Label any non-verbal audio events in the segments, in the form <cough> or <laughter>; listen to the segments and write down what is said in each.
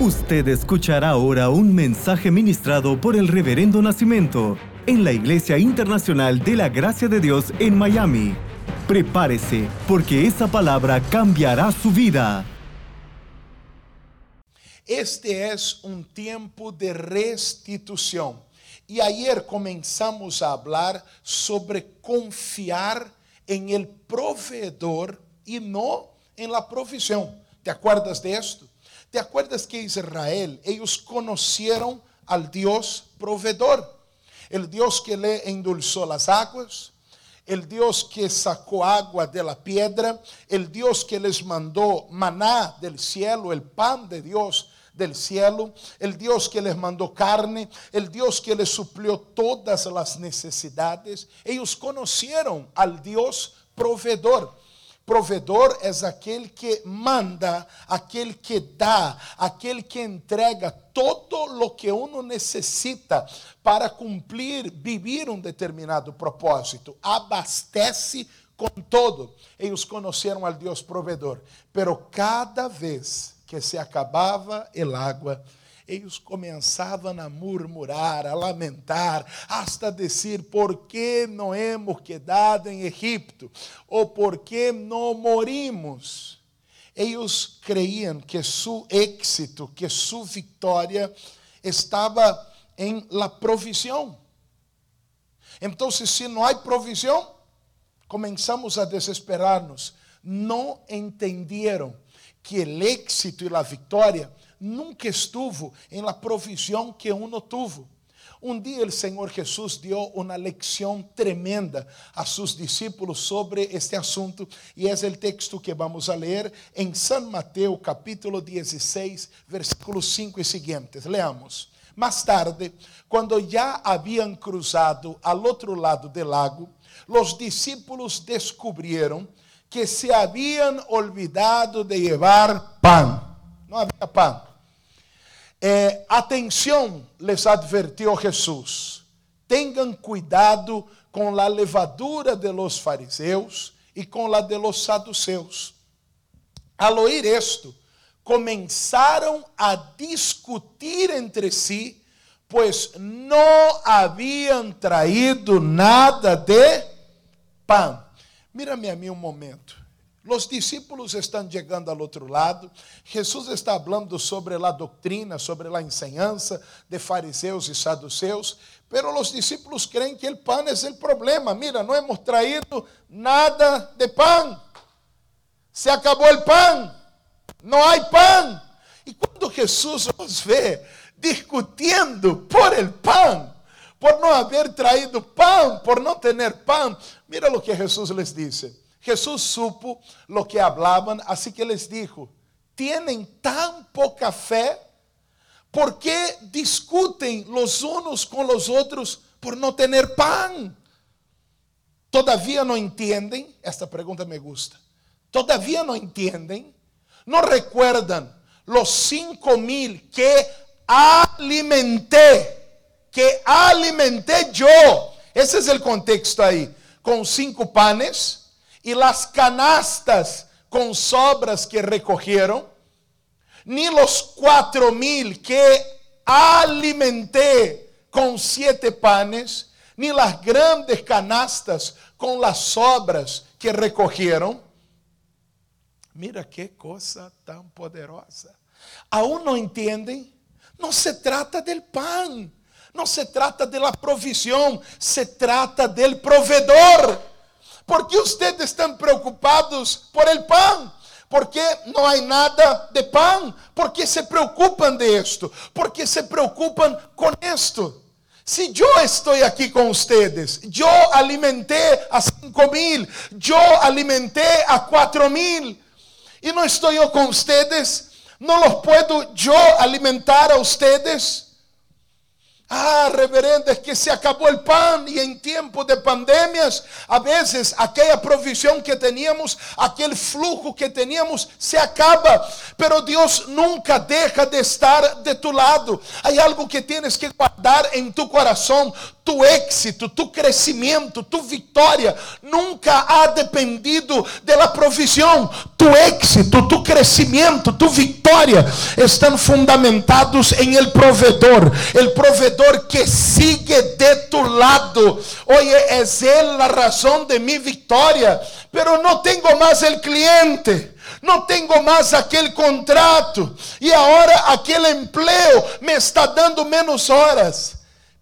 Usted escuchará ahora un mensaje ministrado por el Reverendo Nacimiento en la Iglesia Internacional de la Gracia de Dios en Miami. Prepárese, porque esa palabra cambiará su vida. Este es un tiempo de restitución. Y ayer comenzamos a hablar sobre confiar en el proveedor y no en la provisión. ¿Te acuerdas de esto? ¿Te acuerdas que Israel, ellos conocieron al Dios proveedor? El Dios que le endulzó las aguas, el Dios que sacó agua de la piedra, el Dios que les mandó maná del cielo, el pan de Dios del cielo, el Dios que les mandó carne, el Dios que les suplió todas las necesidades. Ellos conocieron al Dios proveedor. Provedor é aquele que manda, aquele que dá, aquele que entrega todo o que uno necessita para cumprir, vivir um determinado propósito. Abastece com todo. Eles conheceram al Deus provedor, pero cada vez que se acabava el água, eles começavam a murmurar, a lamentar, hasta dizer: por que não hemos quedado em Egipto? Ou por que não morimos? Eles creiam que seu êxito, que sua vitória estava em la provisión. Então, se não há provisión, começamos a desesperar-nos. Não entenderam que o êxito e a vitória nunca estuvo en la provisión que uno tuvo. Un día el Señor Jesús dio una lección tremenda a sus discípulos sobre este asunto y es el texto que vamos a leer en San Mateo capítulo 16 versículos 5 y siguientes. Leamos. Más tarde, cuando ya habían cruzado al otro lado del lago, los discípulos descubrieron que se habían olvidado de llevar pan. No había pan. É, atenção, les advertiu Jesus. Tenham cuidado com a levadura de los fariseus e com a de los saduceus. Al oír esto, começaram a discutir entre si, pois não haviam traído nada de pão. Mira-me a mim um momento. Los discípulos estão chegando ao outro lado. Jesus está falando sobre a doutrina, sobre a enseñança de fariseus e saduceus. Pero os discípulos creem que o pão é o problema. Mira, não hemos traído nada de pão. Se acabou o pão. Não há pão. E quando Jesus os vê discutindo por el pão, por não haver traído pão, por não ter pão, mira o que Jesus les disse. Jesús supo lo que hablaban, así que les dijo, tienen tan poca fe, ¿por qué discuten los unos con los otros por no tener pan? ¿Todavía no entienden? Esta pregunta me gusta. ¿Todavía no entienden? ¿No recuerdan los cinco mil que alimenté? Que alimenté yo. Ese es el contexto ahí. Con cinco panes e las canastas com sobras que recogeram, ni los quatro mil que alimenté com siete panes, ni las grandes canastas com las sobras que recogeram. Mira que coisa tão poderosa. Aún não entendem? Não se trata del pan, não se trata de la provisión, se trata del provedor. ¿Por qué ustedes están preocupados por el pan? ¿Por qué no hay nada de pan? ¿Por qué se preocupan de esto? ¿Por qué se preocupan con esto? Si yo estoy aquí con ustedes, yo alimenté a cinco mil, yo alimenté a cuatro mil, y no estoy yo con ustedes, no los puedo yo alimentar a ustedes. Ah, reverendo, es que se acabó el pan y en tiempo de pandemias, a veces aquella provisión que teníamos, aquel flujo que teníamos, se acaba. Pero Dios nunca deja de estar de tu lado. Hay algo que tienes que guardar en tu corazón. Tu éxito, tu crescimento, tu vitória nunca ha dependido da provisão. Tu éxito, tu crescimento, tu vitória estão fundamentados em el provedor, el provedor que sigue de tu lado. Oye, es él la razón de mi victoria, pero no tengo más el cliente. não tenho mais aquele contrato, e agora aquele emprego me está dando menos horas.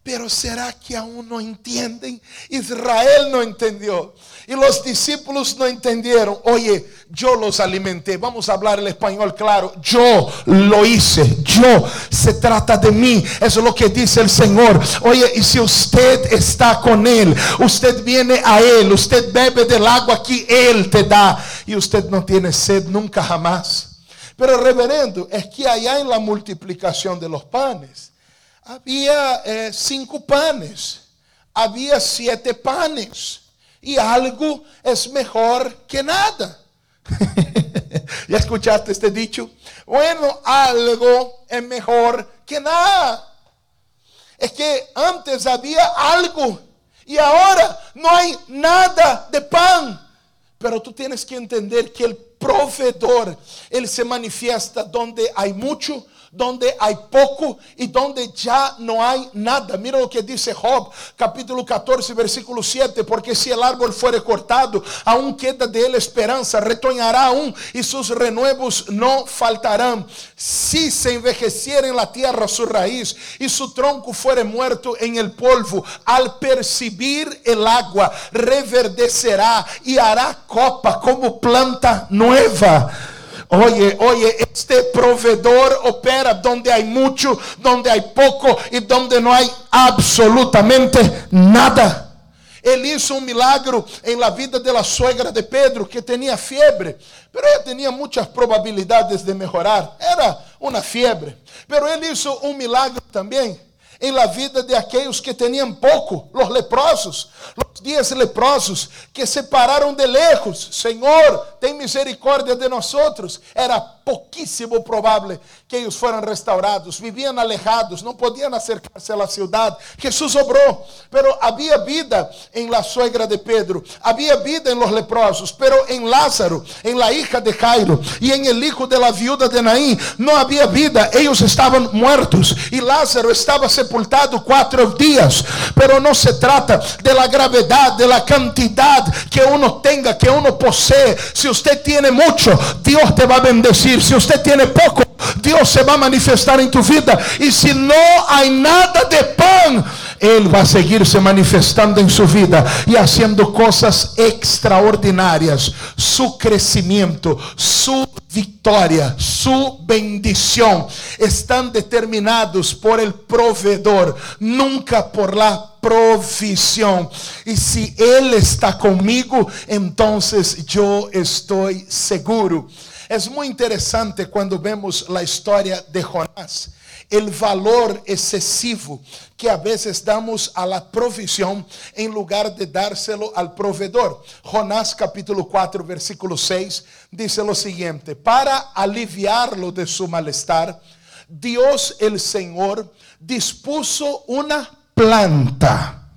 Pero será que aún não entendem? Israel não entendeu. E os discípulos não entenderam. Oye, eu los alimenté. Vamos a hablar el español claro. Yo lo hice. Yo. Se trata de mí. Eso es lo que dice el Señor. Oye, y si usted está con Él, usted viene a Él, usted bebe del agua que Él te da. Y usted no tiene sed nunca jamás. Pero reverendo, es que allá en la multiplicación de los panes havia eh, cinco panes, havia sete panes, e algo é melhor que nada. <laughs> Já escutaste este dicho? Bueno, algo é melhor que nada. É que antes havia algo e agora não há nada de pão. Pero tu tienes que entender que o provedor, ele se manifiesta donde há muito donde hay poco y donde ya no hay nada. Mira lo que dice Job, capítulo 14, versículo 7, porque si el árbol fuere cortado, aún queda de él esperanza, retoñará aún y sus renuevos no faltarán. Si se envejeciera en la tierra su raíz y su tronco fuere muerto en el polvo, al percibir el agua, reverdecerá y hará copa como planta nueva. Oye, oye, este proveedor opera donde hay mucho, donde hay poco y donde no hay absolutamente nada. Ele hizo um milagro em la vida de la suegra de Pedro, que tinha fiebre, pero ela tinha muitas probabilidades de melhorar. Era uma fiebre, pero ele hizo um milagro também em la vida de aqueles que tinham pouco, os leprosos, os dias leprosos que se pararam de lejos. Senhor, tem misericórdia de nós. Era pouquíssimo provável que eles foram restaurados. Viviam alejados, não podiam acercar-se à cidade. Jesus obrou, pero havia vida em la suegra de Pedro, havia vida em los leprosos, pero em Lázaro, em la hija de Jairo e em el hijo de la viuda de Naim, não havia vida. Eles estavam mortos e Lázaro estava sepultado cuatro días. Pero no se trata de la gravedad, de la cantidad que uno tenga, que uno posee. Si usted tiene mucho, Dios te va a bendecir. Si usted tiene poco, Dios se va a manifestar en tu vida. Y si no hay nada de pan, Él va a seguir se manifestando en su vida y haciendo cosas extraordinarias. Su crecimiento, su victoria, su bendición están determinados por el proveedor, nunca por la provisión. Y si Él está conmigo, entonces yo estoy seguro. Es muy interesante cuando vemos la historia de Jonás el valor excesivo que a veces damos a la provisión en lugar de dárselo al proveedor. Jonás capítulo 4 versículo 6 dice lo siguiente, para aliviarlo de su malestar, Dios el Señor dispuso una planta,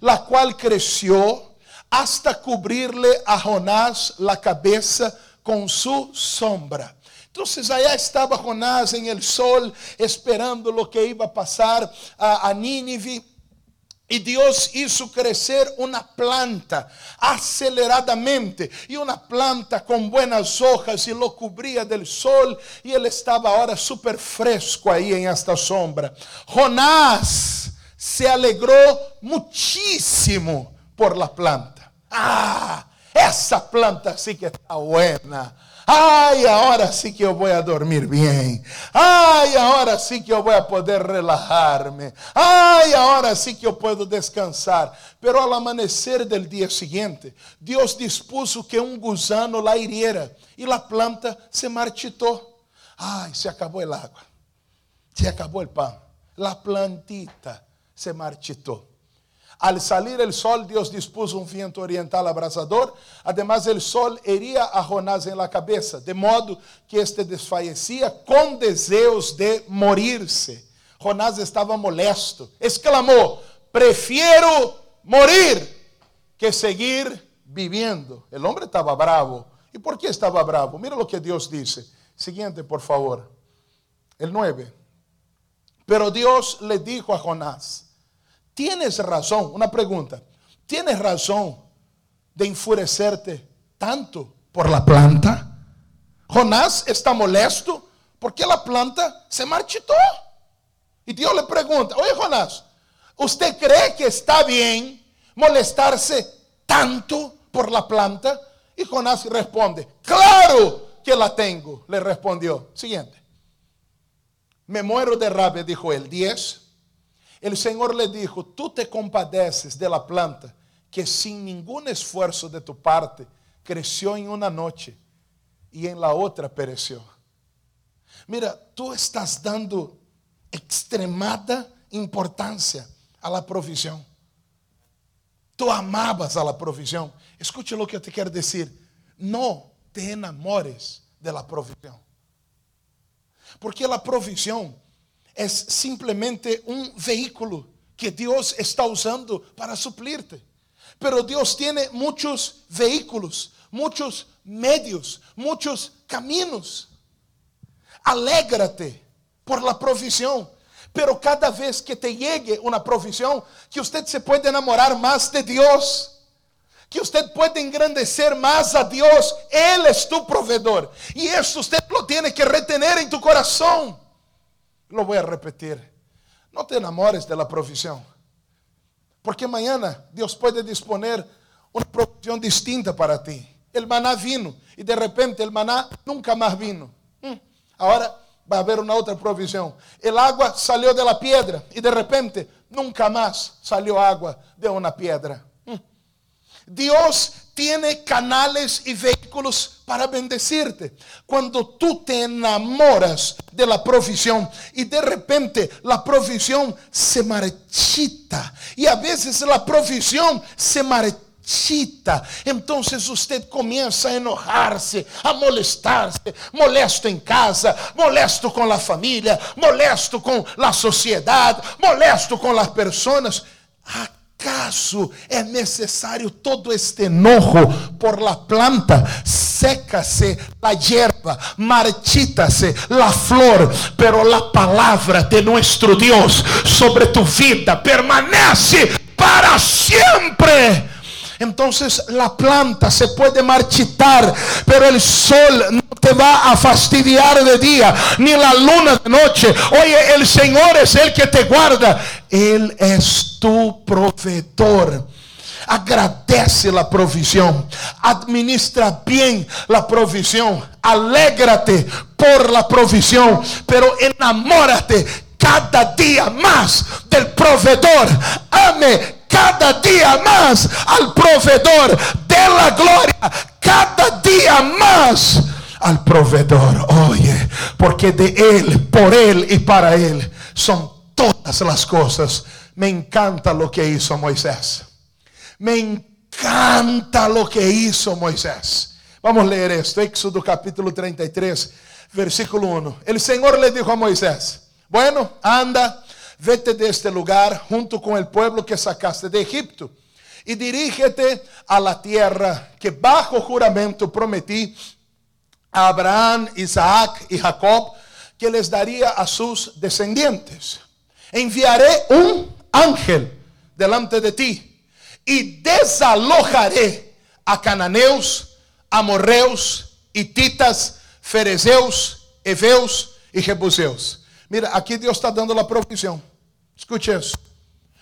la cual creció hasta cubrirle a Jonás la cabeza con su sombra. Entonces allá estaba Jonás en el sol esperando lo que iba a pasar a, a Nínive. E Deus hizo crescer uma planta aceleradamente, e uma planta com buenas hojas, e lo cubría del sol, e ele estava agora super fresco aí em esta sombra. Jonás se alegrou muchísimo por la planta. Ah, essa planta sí que está buena. Ay, ahora sí que yo voy a dormir bien. Ay, ahora sí que yo voy a poder relajarme. Ay, ahora sí que yo puedo descansar. Pero al amanecer del día siguiente, Dios dispuso que un gusano la hiriera y la planta se marchitó. Ay, se acabó el agua. Se acabó el pan. La plantita se marchitó. Al salir el sol, Dios dispuso un viento oriental abrasador. Además, el sol hería a Jonás en la cabeza, de modo que este desfallecía con deseos de morirse. Jonás estaba molesto, exclamó: prefiero morir que seguir viviendo. El hombre estaba bravo. ¿Y por qué estaba bravo? Mira lo que Dios dice. Siguiente, por favor. El 9. Pero Dios le dijo a Jonás, tienes razón, una pregunta, tienes razón de enfurecerte tanto por la planta. Jonás está molesto porque la planta se marchitó. Y Dios le pregunta, oye Jonás, ¿usted cree que está bien molestarse tanto por la planta? Y Jonás responde, claro que la tengo, le respondió. Siguiente. Me muero de rabia, dijo él. 10. El Señor le dijo, tú te compadeces de la planta que sin ningún esfuerzo de tu parte creció en una noche y en la otra pereció. Mira, tú estás dando extremada importancia a la provisión. Tú amabas a la provisión. Escuche lo que te quiero decir. No te enamores de la provisión. Porque la provisión es simplemente un vehículo que Dios está usando para suplirte. Pero Dios tiene muchos vehículos, muchos medios, muchos caminos. Alégrate por la provisión. Pero cada vez que te llegue una provisión, que usted se puede enamorar más de Dios que usted puede engrandecer más a Dios. Él es tu proveedor. Y eso usted lo tiene que retener en tu corazón. Lo voy a repetir. No te enamores de la provisión. Porque mañana Dios puede disponer una provisión distinta para ti. El maná vino y de repente el maná nunca más vino. Mm. Ahora va a haber una otra provisión. El agua salió de la piedra y de repente nunca más salió agua de una piedra. Dios tiene canales y vehículos para bendecirte. Cuando tú te enamoras de la provisión y de repente la provisión se marchita y a veces la provisión se marchita, entonces usted comienza a enojarse, a molestarse, molesto en casa, molesto con la familia, molesto con la sociedad, molesto con las personas. ¿Acaso es necesario todo este enojo por la planta? Sécase la hierba, marchítase la flor, pero la palabra de nuestro Dios sobre tu vida permanece para siempre. Entonces la planta se puede marchitar, pero el sol no te va a fastidiar de día, ni la luna de noche. Oye, el Señor es el que te guarda. Él es tu proveedor. Agradece la provisión. Administra bien la provisión. Alégrate por la provisión. Pero enamórate cada día más del proveedor. Ame cada día más al proveedor de la gloria. Cada día más al proveedor. Oye, porque de Él, por Él y para Él son todas las cosas. Me encanta lo que hizo Moisés. Me encanta lo que hizo Moisés. Vamos a leer esto. Éxodo capítulo 33, versículo 1. El Señor le dijo a Moisés, bueno, anda, vete de este lugar junto con el pueblo que sacaste de Egipto y dirígete a la tierra que bajo juramento prometí a Abraham, Isaac y Jacob que les daría a sus descendientes. Enviaré un ángel delante de ti y desalojaré a cananeos, amorreos, hititas, ferezeus, heveus y jebuseus Mira, aqui Deus está dando a provisão. Escute isso.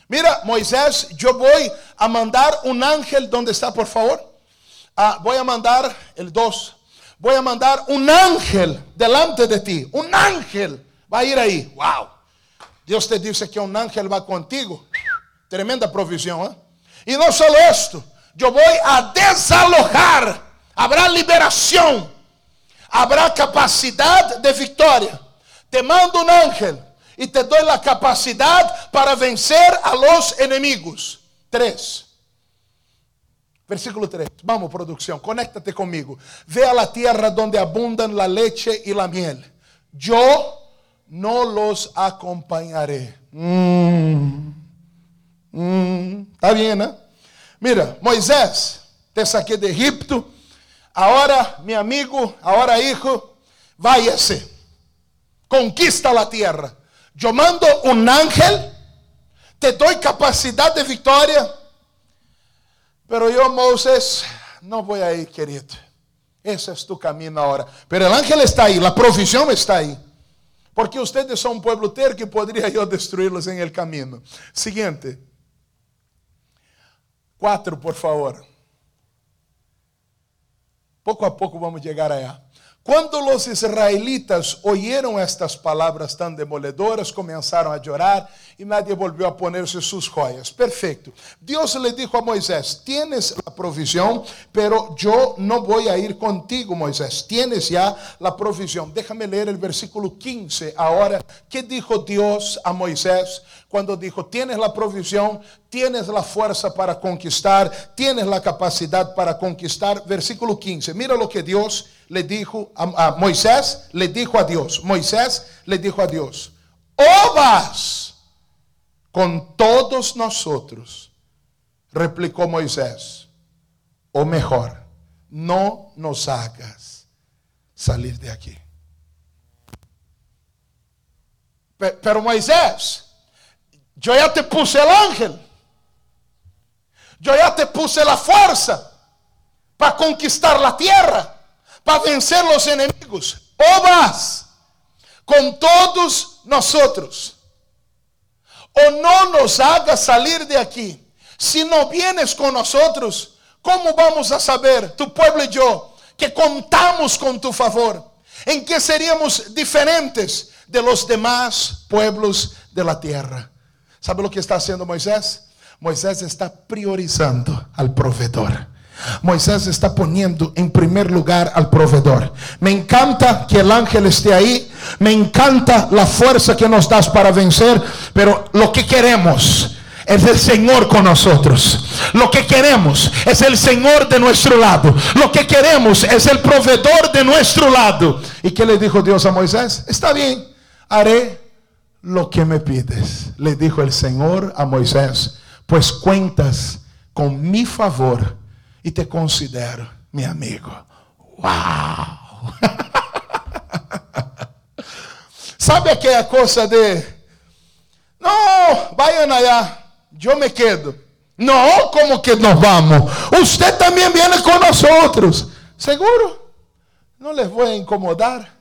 Mira, Moisés, eu vou a mandar um ángel, onde está, por favor? Ah, vou a mandar, el 2, vou a mandar um ángel delante de ti. Um ángel vai ir aí. Uau! Deus te disse que um ángel vai contigo. Tremenda provisão, ¿eh? E não só isto, eu vou a desalojar. Habrá liberação. Habrá capacidade de vitória. te mando un ángel y te doy la capacidad para vencer a los enemigos. 3. Versículo 3. Vamos, producción, conéctate conmigo. Ve a la tierra donde abundan la leche y la miel. Yo no los acompañaré. Mm. Hum, tá bien, ¿no? Mira, Moisés, te saqué de Egipto. Ahora, mi amigo, ahora hijo, váyase. Conquista la tierra. Yo mando un ángel, te doy capacidad de victoria. Pero yo, Moisés, no voy a ir, querido. Ese es tu camino ahora. Pero el ángel está ahí, la provisión está ahí. Porque ustedes son un pueblo terco que podría yo destruirlos en el camino. Siguiente. Cuatro, por favor. Poco a poco vamos a llegar allá. Cuando los israelitas oyeron estas palabras tan demoledoras, comenzaron a llorar y nadie volvió a ponerse sus joyas. Perfecto. Dios le dijo a Moisés, tienes la provisión, pero yo no voy a ir contigo, Moisés. Tienes ya la provisión. Déjame leer el versículo 15 ahora. ¿Qué dijo Dios a Moisés? Cuando dijo, tienes la provisión, tienes la fuerza para conquistar, tienes la capacidad para conquistar. Versículo 15. Mira lo que Dios le dijo a, Moisés, le dijo a Dios. Moisés le dijo a Dios, con todos nosotros, replicó Moisés, o mejor, no nos hagas salir de aquí. Pero Moisés, yo ya te puse el ángel, yo ya te puse la fuerza para conquistar la tierra para vencer los enemigos. O vas con todos nosotros, o no nos hagas salir de aquí. Si no vienes con nosotros, ¿cómo vamos a saber, tu pueblo y yo, que contamos con tu favor? ¿En qué seríamos diferentes de los demás pueblos de la tierra? ¿Sabe lo que está haciendo Moisés? Moisés está priorizando al proveedor. Moisés está poniendo en primer lugar al proveedor. Me encanta que el ángel esté ahí. Me encanta la fuerza que nos das para vencer. Pero lo que queremos es el Señor con nosotros. Lo que queremos es el Señor de nuestro lado. Lo que queremos es el proveedor de nuestro lado. ¿Y qué le dijo Dios a Moisés? Está bien, haré lo que me pides. Le dijo el Señor a Moisés, pues cuentas con mi favor e te considero meu amigo. Uau! <laughs> Sabe aquela coisa de não, vayan allá, eu me quedo. Não, como que nos vamos? Usted também viene com nós outros. ¿Seguro? Não les vou incomodar.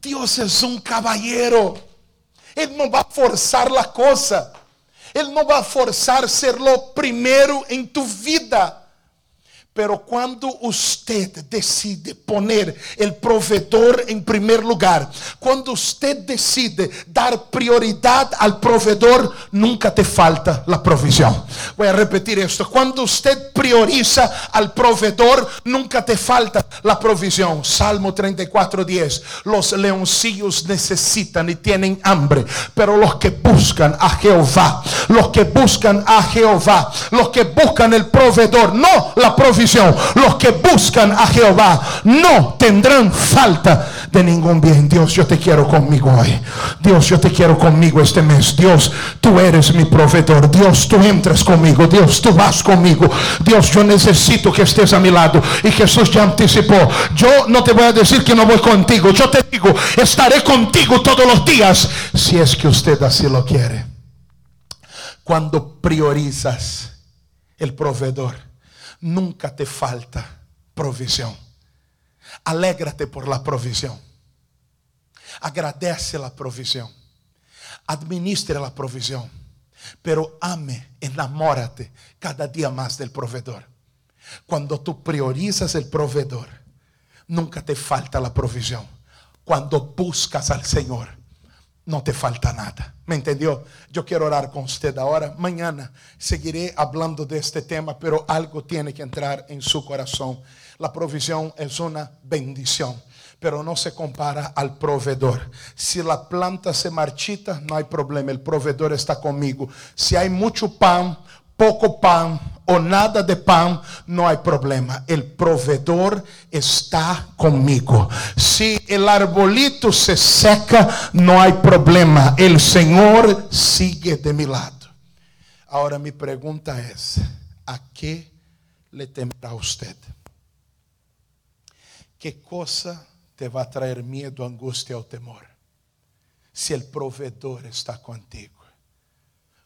Deus é um caballero. Ele não vai forçar a coisa. Ele não vai forçar ser lo primeiro em tu vida. Pero cuando usted decide poner el proveedor en primer lugar, cuando usted decide dar prioridad al proveedor, nunca te falta la provisión. Voy a repetir esto. Cuando usted prioriza al proveedor, nunca te falta la provisión. Salmo 34, 10. Los leoncillos necesitan y tienen hambre, pero los que buscan a Jehová, los que buscan a Jehová, los que buscan el proveedor, no la provisión los que buscan a Jehová no tendrán falta de ningún bien. Dios, yo te quiero conmigo hoy. Dios, yo te quiero conmigo este mes. Dios, tú eres mi proveedor. Dios, tú entras conmigo. Dios, tú vas conmigo. Dios, yo necesito que estés a mi lado. Y Jesús ya anticipó. Yo no te voy a decir que no voy contigo. Yo te digo, estaré contigo todos los días. Si es que usted así lo quiere. Cuando priorizas el proveedor nunca te falta provisión. Alégrate por la provisión. Agradece la provisión. Administre la provisión. Pero ame, enamórate cada día más del proveedor. Cuando tú priorizas el proveedor, nunca te falta la provisión. Cuando buscas al Señor, no te falta nada. ¿Me entendió? Yo quiero orar con usted ahora. Mañana seguiré hablando de este tema, pero algo tiene que entrar en su corazón. La provisión es una bendición, pero no se compara al proveedor. Si la planta se marchita, no hay problema, el proveedor está conmigo. Si hay mucho pan, poco pan o nada de pan, no hay problema. El proveedor está conmigo. Si el arbolito se seca, no hay problema. El Señor sigue de mi lado. Ahora mi pregunta es, ¿a qué le temerá usted? ¿Qué cosa te va a traer miedo, angustia o temor? Si el proveedor está contigo.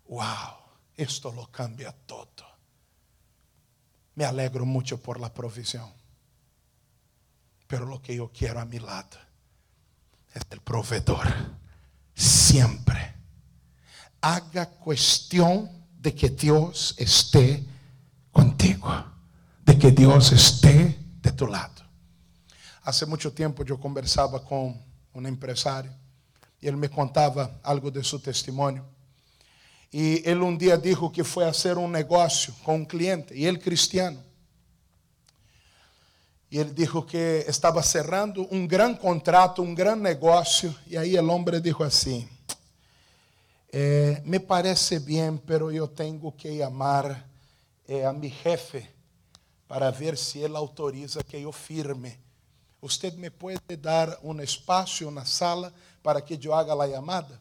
Wow, esto lo cambia todo. Me alegro mucho por la provisión. Pero lo que yo quiero a mi lado es el proveedor. Siempre. Haga cuestión de que Dios esté contigo. De que Dios esté de tu lado. Hace mucho tiempo yo conversaba con un empresario y él me contaba algo de su testimonio. Y él un día dijo que fue a hacer un negocio con un cliente y él cristiano. Y él dijo que estaba cerrando un gran contrato, un gran negocio. Y ahí el hombre dijo así, eh, me parece bien, pero yo tengo que llamar eh, a mi jefe para ver si él autoriza que yo firme. ¿Usted me puede dar un espacio, una sala para que yo haga la llamada?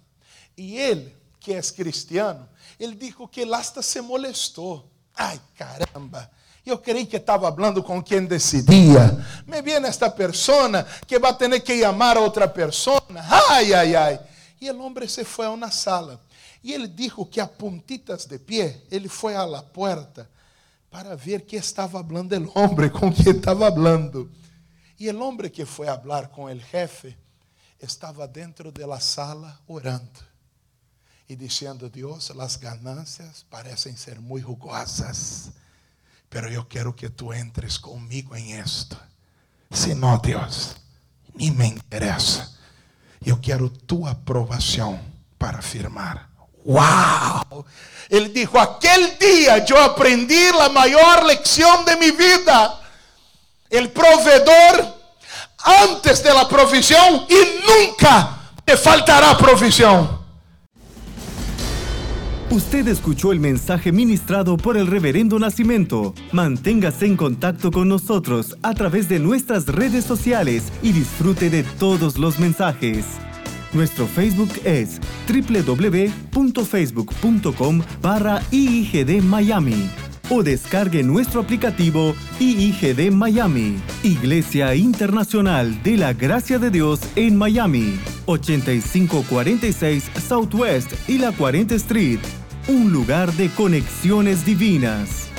Y él, que es cristiano, él dijo que él hasta se molestou. Ai, caramba. Eu creí que estava hablando com quem decidia. Me viene esta persona que vai ter que chamar a outra persona. Ai, ai, ai. E o homem se foi a uma sala. E ele dijo que a puntitas de pé, ele foi à la puerta para ver que estava hablando o homem com quem estava hablando. E o homem que foi a hablar com o jefe estava dentro de la sala orando e dizendo: Deus, as ganancias parecem ser muito jugosas, pero eu quero que tu entres comigo em esto. Se não, Deus, nem me interessa. Eu quero tua aprovação para firmar. ¡Wow! Él dijo, aquel día yo aprendí la mayor lección de mi vida. El proveedor antes de la provisión y nunca te faltará provisión. Usted escuchó el mensaje ministrado por el Reverendo Nacimiento. Manténgase en contacto con nosotros a través de nuestras redes sociales y disfrute de todos los mensajes. Nuestro Facebook es www.facebook.com barra IIGD Miami o descargue nuestro aplicativo IIGD Miami, Iglesia Internacional de la Gracia de Dios en Miami, 8546 Southwest y la 40 Street, un lugar de conexiones divinas.